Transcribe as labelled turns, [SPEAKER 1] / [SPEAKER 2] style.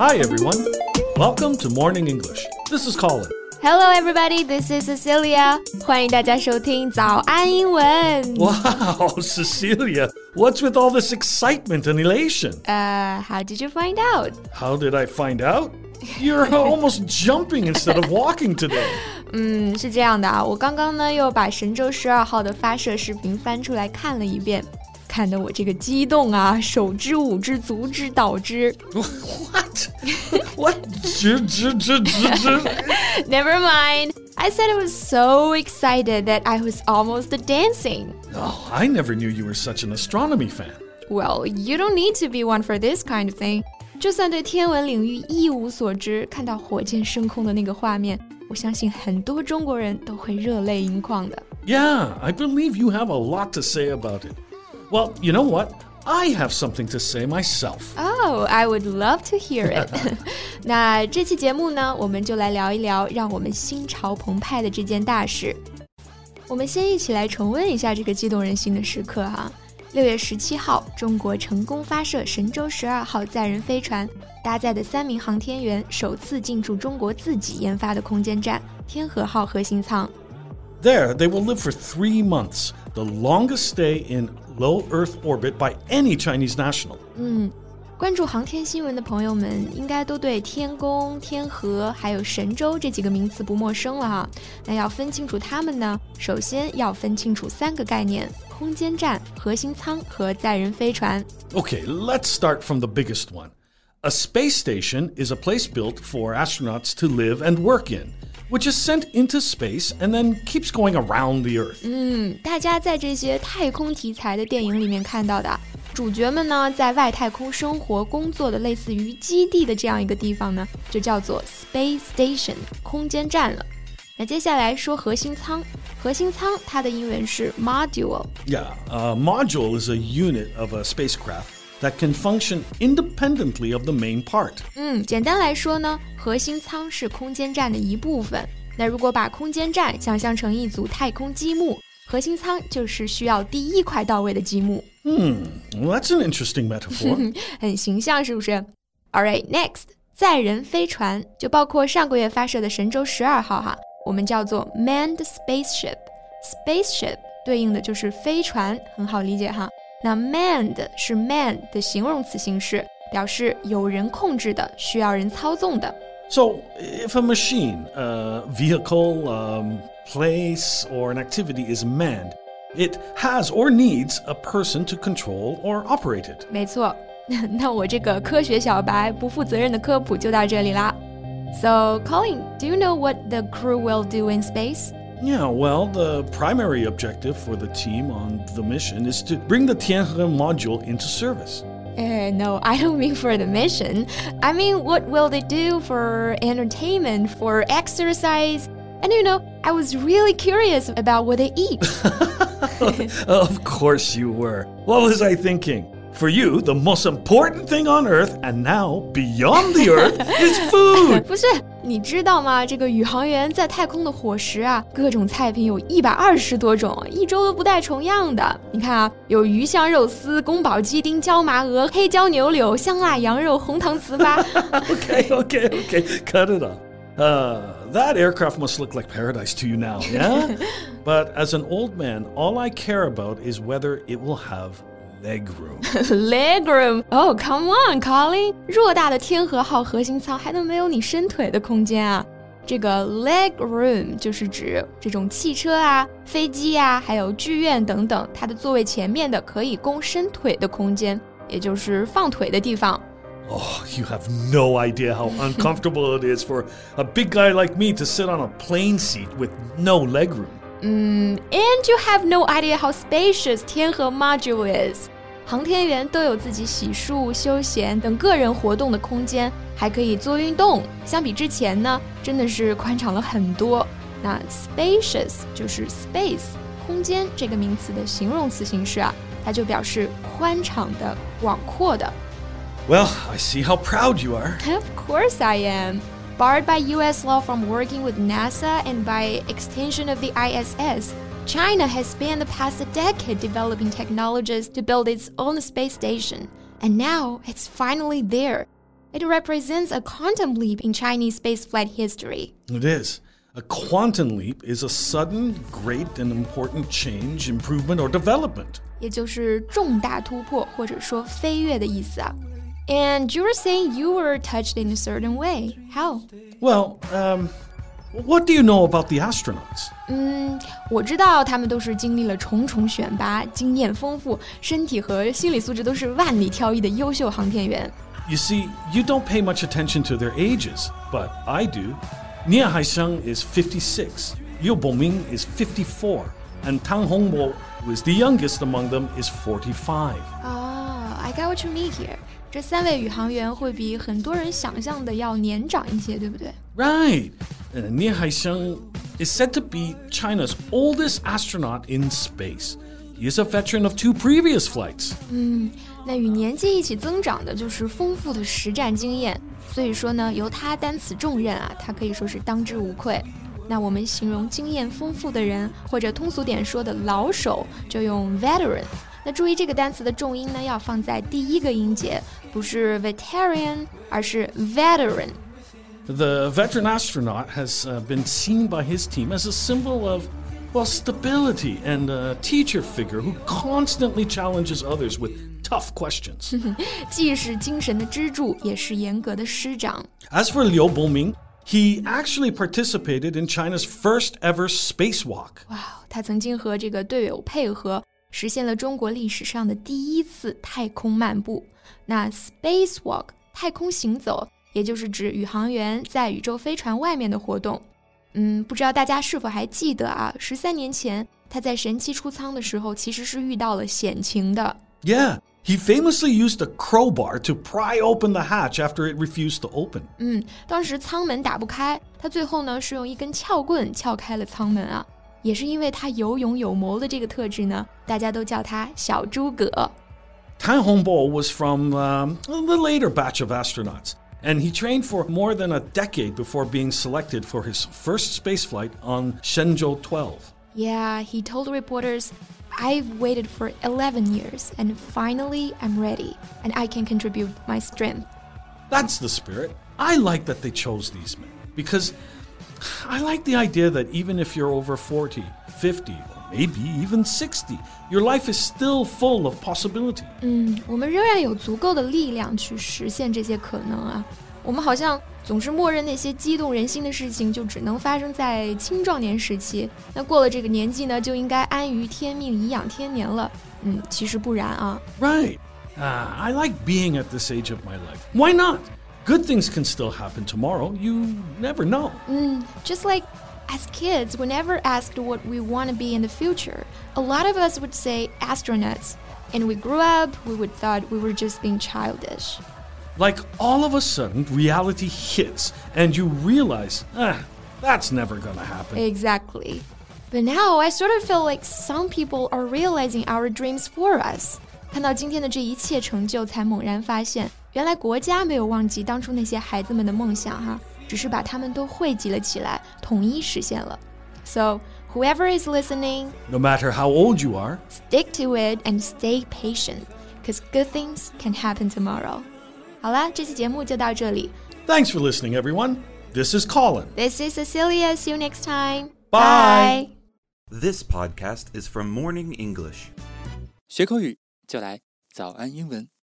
[SPEAKER 1] Hi, everyone. Welcome to Morning English. This is Colin.
[SPEAKER 2] Hello, everybody. This is Cecilia. 欢迎大家收听早安英文。
[SPEAKER 1] Wow, Cecilia, what's with all this excitement and elation?
[SPEAKER 2] Uh, how did you find out?
[SPEAKER 1] How did I find out? You're almost jumping instead of walking today.
[SPEAKER 2] 嗯，是这样的啊，我刚刚呢又把神舟十二号的发射视频翻出来看了一遍， 看得我这个激动啊，手之舞之足之蹈之。
[SPEAKER 1] What? what? J- j- j- j- j-
[SPEAKER 2] Never mind. I said I was so excited that I was almost dancing.
[SPEAKER 1] Oh, I never knew you were such an astronomy fan.
[SPEAKER 2] Well, you don't need to be one for this kind of thing. 就算对天文领域一无所知，看到火箭升空的那个画面，我相信很多中国人都会热泪盈眶的。
[SPEAKER 1] Yeah, I believe you have a lot to say about it. Well, you know what? I have something to say myself.
[SPEAKER 2] Oh, I would love to hear it 。那这期节目呢，我们就来聊一聊让我们心潮澎湃的这件大事。我们先一起来重温一下这个激动人心的时刻哈、六月十七号，中国成功发射神舟十二号载人飞船，搭载的三名航天员首次进驻中国自己研发的空间站天河号核心舱。
[SPEAKER 1] There, they will live for three months, the longest stay in low Earth orbit by any Chinese national.
[SPEAKER 2] 嗯，关注航天新闻的朋友们应该都对天宫、天河还有神舟这几个名词不陌生了哈。那要分清楚它们呢，首先要分清楚三个概念：空间站、核心舱和载人飞船。
[SPEAKER 1] Okay, let's start from the biggest one. A space station is a place built for astronauts to live and work in, which is sent into space and then keeps going around the Earth.
[SPEAKER 2] 大家在这些太空题材的电影里面看到的主角们呢，在外太空生活工作的类似于基地的这样一个地方呢，就叫做 space station 空间站了。那接下来说核心舱，核心舱它的英文是 module。
[SPEAKER 1] Yeah, a module is a unit of a spacecraft that can function independently of the main part.
[SPEAKER 2] 嗯，简单来说呢，核心舱是空间站的一部分。那如果把空间站想象成一组太空积木，核心舱就是需要第一块到位的积木，
[SPEAKER 1] Hmm, well, that's an interesting metaphor.
[SPEAKER 2] 很形象，是不是？All right, next，载人飞船就包括上个月发射的神舟十二号哈，我们叫做 manned spaceship。spaceship 对应的就是飞船，很好理解哈。 那 manned 是 man 的形容词形式，表示有人控制的，需要人操纵的。
[SPEAKER 1] So, if a machine, a vehicle, um, place, or an activity is manned, it has or needs a person to control or operate it.
[SPEAKER 2] 没错，那我这个科学小白不负责任的科普就到这里啦。So, Colin, do you know what the crew will do in space?
[SPEAKER 1] Yeah, well, the primary objective for the team on the mission is to bring the Tianhe module into service.
[SPEAKER 2] Uh, no, I don't mean for the mission. I mean, what will they do for entertainment, for exercise? And you know, I was really curious about what they eat.
[SPEAKER 1] of course you were. What was I thinking? For you, the most important thing on Earth, and now beyond the Earth, is food.
[SPEAKER 2] 不是，你知道吗？这个宇航员在太空的伙食啊，各种菜品有一百二十多种，一周都不带重样的。你看啊，有鱼香肉丝、宫保鸡丁、椒麻鹅、黑椒牛柳、香辣羊肉、红糖糍粑。
[SPEAKER 1] okay, okay, okay. Cut it off. Uh, that aircraft must look like paradise to you now, yeah? but as an old man, all I care about is whether it will have leg room.
[SPEAKER 2] Leg room. Oh, come on, Colin！偌大的天河号核心舱还能没有你伸腿的空间啊？这个 leg room 就是指这种汽车啊、飞机啊，还有剧院等等，它的座位前面的可以供伸腿的空间，也就是放腿的地方。
[SPEAKER 1] Oh, you have no idea how uncomfortable it is for a big guy like me to sit on a plane seat with no leg room.
[SPEAKER 2] And you have no idea how spacious 天河 module is。航天员都有自己洗漱、休闲等个人活动的空间，还可以做运动。相比之前呢，真的是宽敞了很多。那 spacious 就是 space 空间这个名词的形容词形式啊，它就表示宽敞的、广阔的。
[SPEAKER 1] Well, I see how proud you are.
[SPEAKER 2] Of course I am. Barred by US law from working with NASA and by extension of the ISS, China has spent the past decade developing technologies to build its own space station. And now it's finally there. It represents a quantum leap in Chinese spaceflight history.
[SPEAKER 1] It is. A quantum leap is a sudden, great, and important change, improvement, or development.
[SPEAKER 2] 也就是重大突破或者说飞跃的意思啊。 and you were saying you were touched in a certain way. How?
[SPEAKER 1] Well, um, what do you know about the astronauts?
[SPEAKER 2] 嗯，我知道他们都是经历了重重选拔，经验丰富，身体和心理素质都是万里挑一的优秀航天员。
[SPEAKER 1] You see, you don't pay much attention to their ages, but I do. Nie Haisheng is 56, Liu Boming is 54, and Tang Hongbo, who is the youngest among them, is 45.
[SPEAKER 2] Oh, I got what you mean here. 这三位宇航员会比很多人想象的要年长一些，对不对？
[SPEAKER 1] Right. Uh, Nia Haisheng is said to be China's oldest astronaut in space. He is a veteran of two previous flights.
[SPEAKER 2] 嗯，那与年纪一起增长的就是丰富的实战经验。所以说呢，由他担此重任啊，他可以说是当之无愧。那我们形容经验丰富的人，或者通俗点说的老手，就用 veteran。 那注意这个单词的重音呢，要放在第一个音节，不是 veteran，而是
[SPEAKER 1] veteran。The veteran astronaut has been seen by his team as a symbol of well stability and a teacher figure who constantly challenges others with tough questions. As for Liu Boming, he actually participated in China's first ever spacewalk.
[SPEAKER 2] 哇，他曾经和这个队友配合， 实现了中国历史上的第一次太空漫步。那 spacewalk 太空行走，也就是指宇航员在宇宙飞船外面的活动。嗯，不知道大家是否还记得啊？十三年前他在神七出舱的时候，其实是遇到了险情的。
[SPEAKER 1] Yeah. He famously used a crowbar to pry open the hatch after it refused to open.
[SPEAKER 2] 嗯，当时舱门打不开，他最后呢是用一根撬棍撬开了舱门啊。也是因为他有勇有谋的这个特质呢，大家都叫他小诸葛。
[SPEAKER 1] Tang Hongbo was from um, the later batch of astronauts, and he trained for more than a decade before being selected for his first spaceflight on Shenzhou 12.
[SPEAKER 2] Yeah, he told reporters, I've waited for 11 years, and finally I'm ready, and I can contribute my strength.
[SPEAKER 1] That's the spirit. I like that they chose these men because I like the idea that even if you're over 40, 50, or maybe even 60, your life is still full of possibility.
[SPEAKER 2] 嗯，我们仍然有足够的力量去实现这些可能啊。我们好像总是默认那些激动人心的事情就只能发生在青壮年时期，那过了这个年纪呢，就应该安于天命，颐养天年了。嗯，其实不然啊。
[SPEAKER 1] Right. Uh, I like being at this age of my life. Why not? Good things can still happen tomorrow. You never know.
[SPEAKER 2] Mm, just like as kids, we never asked what we want to be in the future. A lot of us would say astronauts. And we grew up, we would thought we were just being childish.
[SPEAKER 1] Like all of a sudden, reality hits and you realize, ah, that's never gonna happen.
[SPEAKER 2] Exactly. But now I sort of feel like some people are realizing our dreams for us. 看到今天的这一切成就，才猛然发现， 原来国家没有忘记当初那些孩子们的梦想哈，只是把他们都汇集了起来，统一实现了。So whoever is listening,
[SPEAKER 1] no matter how old you are,
[SPEAKER 2] stick to it and stay patient, because good things can happen tomorrow. 好啦，这期节目就到这里。
[SPEAKER 1] Thanks for listening, everyone. This is Colin.
[SPEAKER 2] This is Cecilia. See you next time.
[SPEAKER 1] Bye.
[SPEAKER 2] Bye.
[SPEAKER 3] This podcast is from Morning English.
[SPEAKER 4] 学口语就来早安英文。